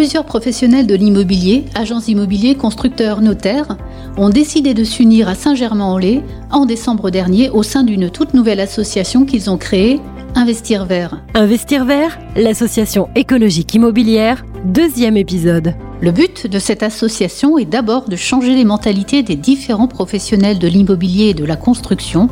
Plusieurs professionnels de l'immobilier, agents immobiliers, constructeurs, notaires, ont décidé de s'unir à Saint-Germain-en-Laye en décembre dernier au sein d'une toute nouvelle association qu'ils ont créée, Investir Vert. Investir Vert, l'association écologique immobilière, deuxième épisode. Le but de cette association est d'abord de changer les mentalités des différents professionnels de l'immobilier et de la construction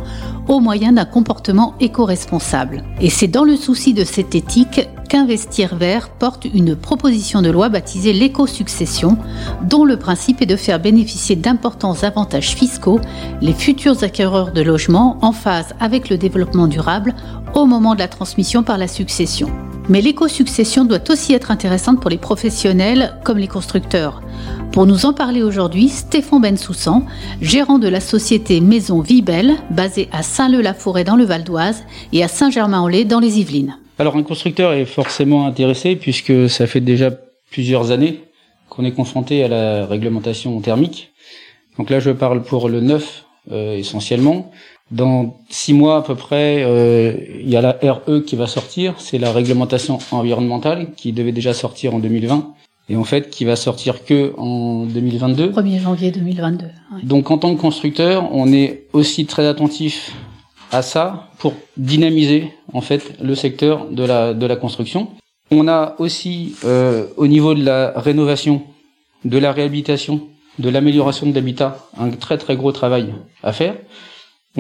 au moyen d'un comportement éco-responsable. Et c'est dans le souci de cette éthique qu'Investir Vert porte une proposition de loi baptisée l'éco-succession, dont le principe est de faire bénéficier d'importants avantages fiscaux les futurs acquéreurs de logements en phase avec le développement durable au moment de la transmission par la succession. Mais l'éco-succession doit aussi être intéressante pour les professionnels comme les constructeurs. Pour nous en parler aujourd'hui, Stéphane Bensoussan, gérant de la société Maison Vibel, basée à Saint-Leu-la-Forêt dans le Val d'Oise et à Saint-Germain-en-Laye dans les Yvelines. Alors un constructeur est forcément intéressé puisque ça fait déjà plusieurs années qu'on est confronté à la réglementation thermique. Donc là je parle pour le neuf euh, essentiellement. Dans six mois à peu près, euh, il y a la RE qui va sortir, c'est la réglementation environnementale qui devait déjà sortir en 2020 et en fait qui va sortir que en 2022. 1er janvier 2022. Donc en tant que constructeur, on est aussi très attentif à ça pour dynamiser en fait le secteur de la de la construction. On a aussi euh, au niveau de la rénovation, de la réhabilitation, de l'amélioration de l'habitat, un très très gros travail à faire.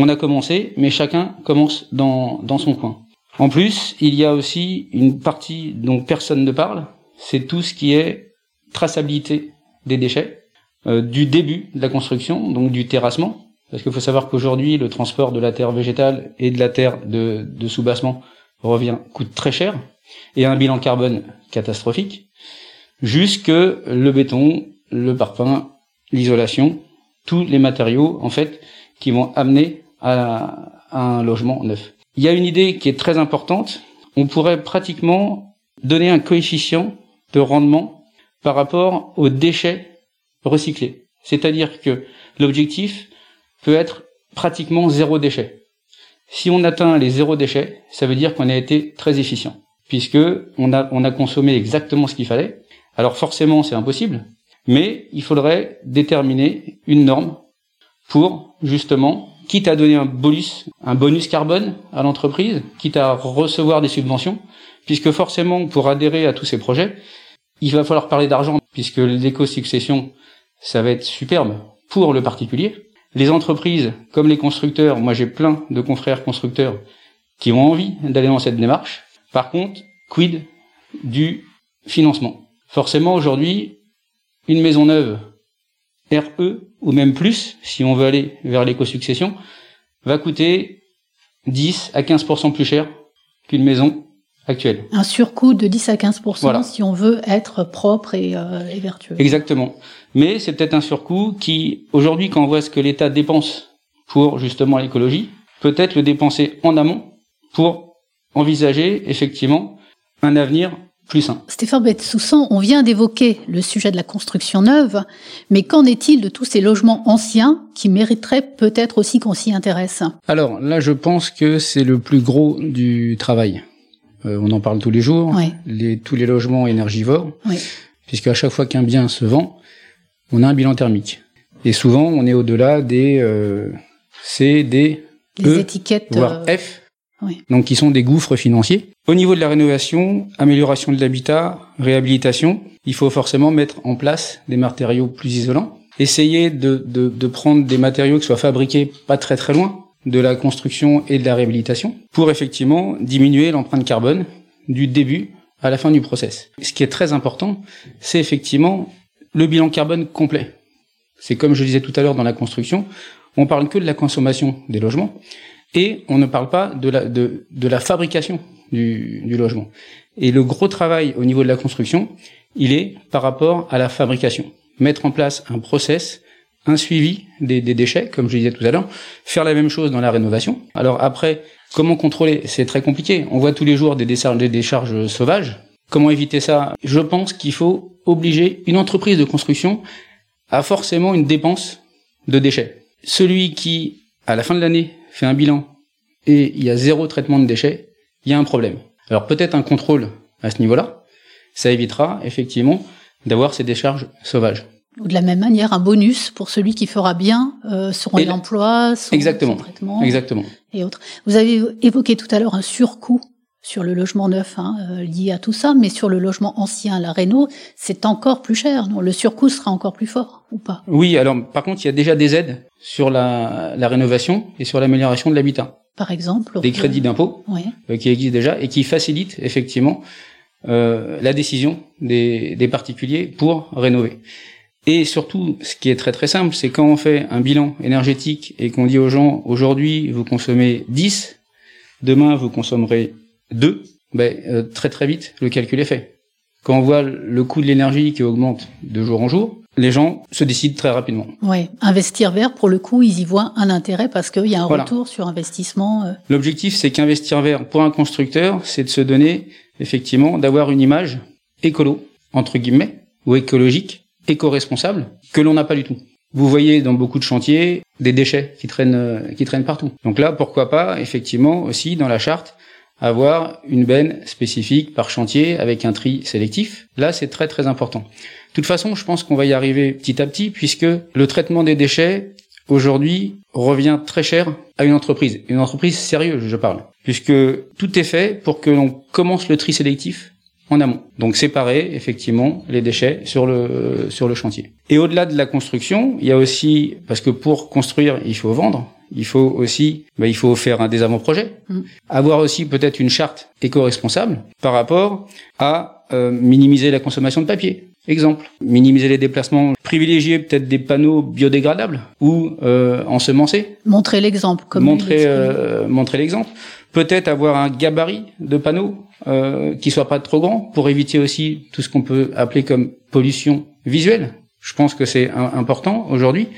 On a commencé, mais chacun commence dans, dans son coin. En plus, il y a aussi une partie dont personne ne parle, c'est tout ce qui est traçabilité des déchets, euh, du début de la construction, donc du terrassement, parce qu'il faut savoir qu'aujourd'hui, le transport de la terre végétale et de la terre de, soubassement revient, coûte très cher, et un bilan carbone catastrophique, jusque le béton, le parpaing, l'isolation, tous les matériaux, en fait, qui vont amener à, un logement neuf. Il y a une idée qui est très importante. On pourrait pratiquement donner un coefficient de rendement par rapport aux déchets recyclés. C'est-à-dire que l'objectif peut être pratiquement zéro déchet. Si on atteint les zéro déchets, ça veut dire qu'on a été très efficient, puisque on a, on a consommé exactement ce qu'il fallait. Alors forcément, c'est impossible, mais il faudrait déterminer une norme pour justement, quitte à donner un bonus, un bonus carbone à l'entreprise, quitte à recevoir des subventions, puisque forcément pour adhérer à tous ces projets, il va falloir parler d'argent, puisque l'éco-succession, ça va être superbe pour le particulier. Les entreprises, comme les constructeurs, moi j'ai plein de confrères constructeurs qui ont envie d'aller dans cette démarche. Par contre, quid du financement? Forcément, aujourd'hui, une maison neuve RE ou même plus, si on veut aller vers l'éco-succession, va coûter 10 à 15% plus cher qu'une maison actuelle. Un surcoût de 10 à 15% si on veut être propre et, euh, et vertueux. Exactement. Mais c'est peut-être un surcoût qui, aujourd'hui, quand on voit ce que l'État dépense pour justement l'écologie, peut-être le dépenser en amont pour envisager effectivement un avenir plus sain. Stéphane Betsoussan, on vient d'évoquer le sujet de la construction neuve, mais qu'en est-il de tous ces logements anciens qui mériteraient peut-être aussi qu'on s'y intéresse? Alors là, je pense que c'est le plus gros du travail. Euh, on en parle tous les jours, les, tous les logements énergivores, oui. puisqu'à chaque fois qu'un bien se vend, on a un bilan thermique. Et souvent, on est au-delà des euh, C, D, les étiquettes, voire euh... F, oui. donc qui sont des gouffres financiers. Au niveau de la rénovation, amélioration de l'habitat, réhabilitation, il faut forcément mettre en place des matériaux plus isolants. Essayer de, de, de prendre des matériaux qui soient fabriqués pas très très loin de la construction et de la réhabilitation pour effectivement diminuer l'empreinte carbone du début à la fin du process. Ce qui est très important, c'est effectivement le bilan carbone complet. C'est comme je disais tout à l'heure dans la construction, on parle que de la consommation des logements et on ne parle pas de la, de, de la fabrication du, du logement. Et le gros travail au niveau de la construction, il est par rapport à la fabrication. Mettre en place un process, un suivi des, des déchets, comme je disais tout à l'heure, faire la même chose dans la rénovation. Alors après, comment contrôler? C'est très compliqué. On voit tous les jours des décharges, des décharges sauvages. Comment éviter ça? Je pense qu'il faut obliger une entreprise de construction à forcément une dépense de déchets. Celui qui, à la fin de l'année, fait un bilan et il y a zéro traitement de déchets, il y a un problème. Alors peut-être un contrôle à ce niveau-là, ça évitera effectivement d'avoir ces décharges sauvages. Ou de la même manière, un bonus pour celui qui fera bien euh, son réemploi, son, exactement, son traitement exactement. et autres. Vous avez évoqué tout à l'heure un surcoût sur le logement neuf hein, euh, lié à tout ça, mais sur le logement ancien, la réno, c'est encore plus cher. Non? Le surcoût sera encore plus fort ou pas? Oui, alors par contre, il y a déjà des aides sur la, la rénovation et sur l'amélioration de l'habitat. Par exemple Des crédits d'impôt Oui. euh, qui existent déjà et qui facilitent effectivement euh, la décision des, des particuliers pour rénover. Et surtout, ce qui est très très simple, c'est quand on fait un bilan énergétique et qu'on dit aux gens, aujourd'hui, vous consommez 10, demain, vous consommerez 2, ben, euh, très très vite, le calcul est fait. Quand on voit le coût de l'énergie qui augmente de jour en jour, les gens se décident très rapidement. Oui, investir vert, pour le coup, ils y voient un intérêt parce qu'il y a un Voilà. retour sur investissement. euh, L'objectif, c'est qu'investir vert pour un constructeur, c'est de se donner, effectivement, d'avoir une image écolo, entre guillemets, ou écologique, éco-responsable, que l'on n'a pas du tout. Vous voyez dans beaucoup de chantiers des déchets qui traînent, euh, qui traînent partout. Donc là, pourquoi pas, effectivement, aussi dans la charte, avoir une benne spécifique par chantier avec un tri sélectif. Là, c'est très très important. De toute façon, je pense qu'on va y arriver petit à petit puisque le traitement des déchets aujourd'hui revient très cher à une entreprise, une entreprise sérieuse, je parle, puisque tout est fait pour que l'on commence le tri sélectif en amont. Donc séparer effectivement les déchets sur le sur le chantier. Et au-delà de la construction, il y a aussi parce que pour construire, il faut vendre, il faut aussi bah, il faut faire un des avant-projets, Mm. avoir aussi peut-être une charte éco-responsable par rapport à euh, minimiser la consommation de papier. Exemple, minimiser les déplacements, privilégier peut-être des panneaux biodégradables ou euh, ensemencés, montrer l'exemple, comme montrer euh, montrer l'exemple. Peut-être avoir un gabarit de panneaux euh, qui soit pas trop grand pour éviter aussi tout ce qu'on peut appeler comme pollution visuelle. Je pense que c'est important aujourd'hui.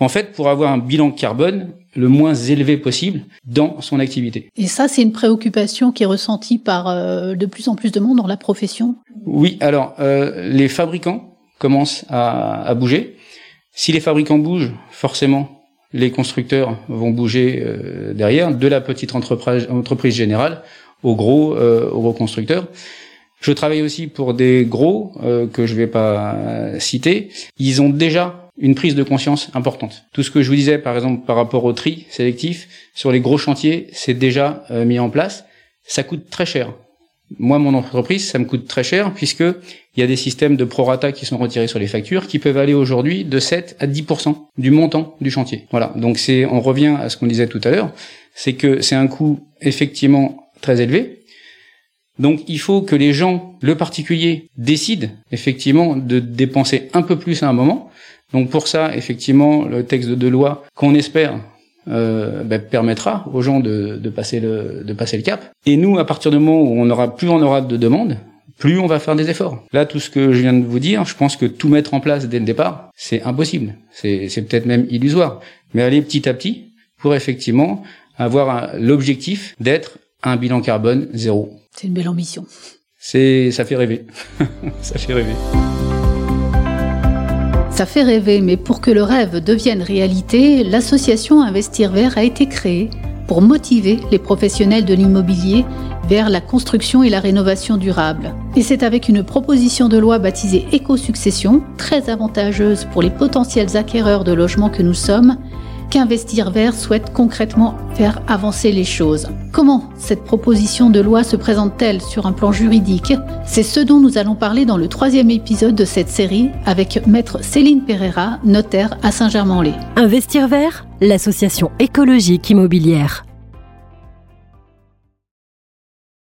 En fait, pour avoir un bilan carbone le moins élevé possible dans son activité. Et ça, c'est une préoccupation qui est ressentie par euh, de plus en plus de monde dans la profession. Oui, alors euh, les fabricants commencent à, à bouger. Si les fabricants bougent, forcément, les constructeurs vont bouger euh, derrière, de la petite entreprise, entreprise générale au gros, euh, au gros constructeur. Je travaille aussi pour des gros euh, que je vais pas citer. Ils ont déjà une prise de conscience importante. Tout ce que je vous disais, par exemple, par rapport au tri sélectif, sur les gros chantiers, c'est déjà euh, mis en place. Ça coûte très cher. Moi, mon entreprise, ça me coûte très cher puisque il y a des systèmes de prorata qui sont retirés sur les factures qui peuvent aller aujourd'hui de 7 à 10% du montant du chantier. Voilà. Donc c'est, on revient à ce qu'on disait tout à l'heure, c'est que c'est un coût effectivement très élevé. Donc il faut que les gens, le particulier, décident effectivement de dépenser un peu plus à un moment. Donc pour ça, effectivement, le texte de loi qu'on espère euh, ben, permettra aux gens de, de passer le de passer le cap. Et nous, à partir du moment où on aura plus on aura de demandes, plus on va faire des efforts. Là, tout ce que je viens de vous dire, je pense que tout mettre en place dès le départ, c'est impossible. C'est peut-être même illusoire. Mais aller petit à petit pour effectivement avoir l'objectif d'être un bilan carbone zéro. C'est une belle ambition. C'est ça fait rêver. ça fait rêver. Ça fait rêver, mais pour que le rêve devienne réalité, l'association Investir Vert a été créée pour motiver les professionnels de l'immobilier vers la construction et la rénovation durable. Et c'est avec une proposition de loi baptisée Éco-succession, très avantageuse pour les potentiels acquéreurs de logements que nous sommes, qu'Investir Vert souhaite concrètement faire avancer les choses. Comment cette proposition de loi se présente-t-elle sur un plan juridique? C'est ce dont nous allons parler dans le troisième épisode de cette série avec maître Céline Pereira, notaire à Saint-Germain-en-Laye. Investir vert, l'association écologique immobilière.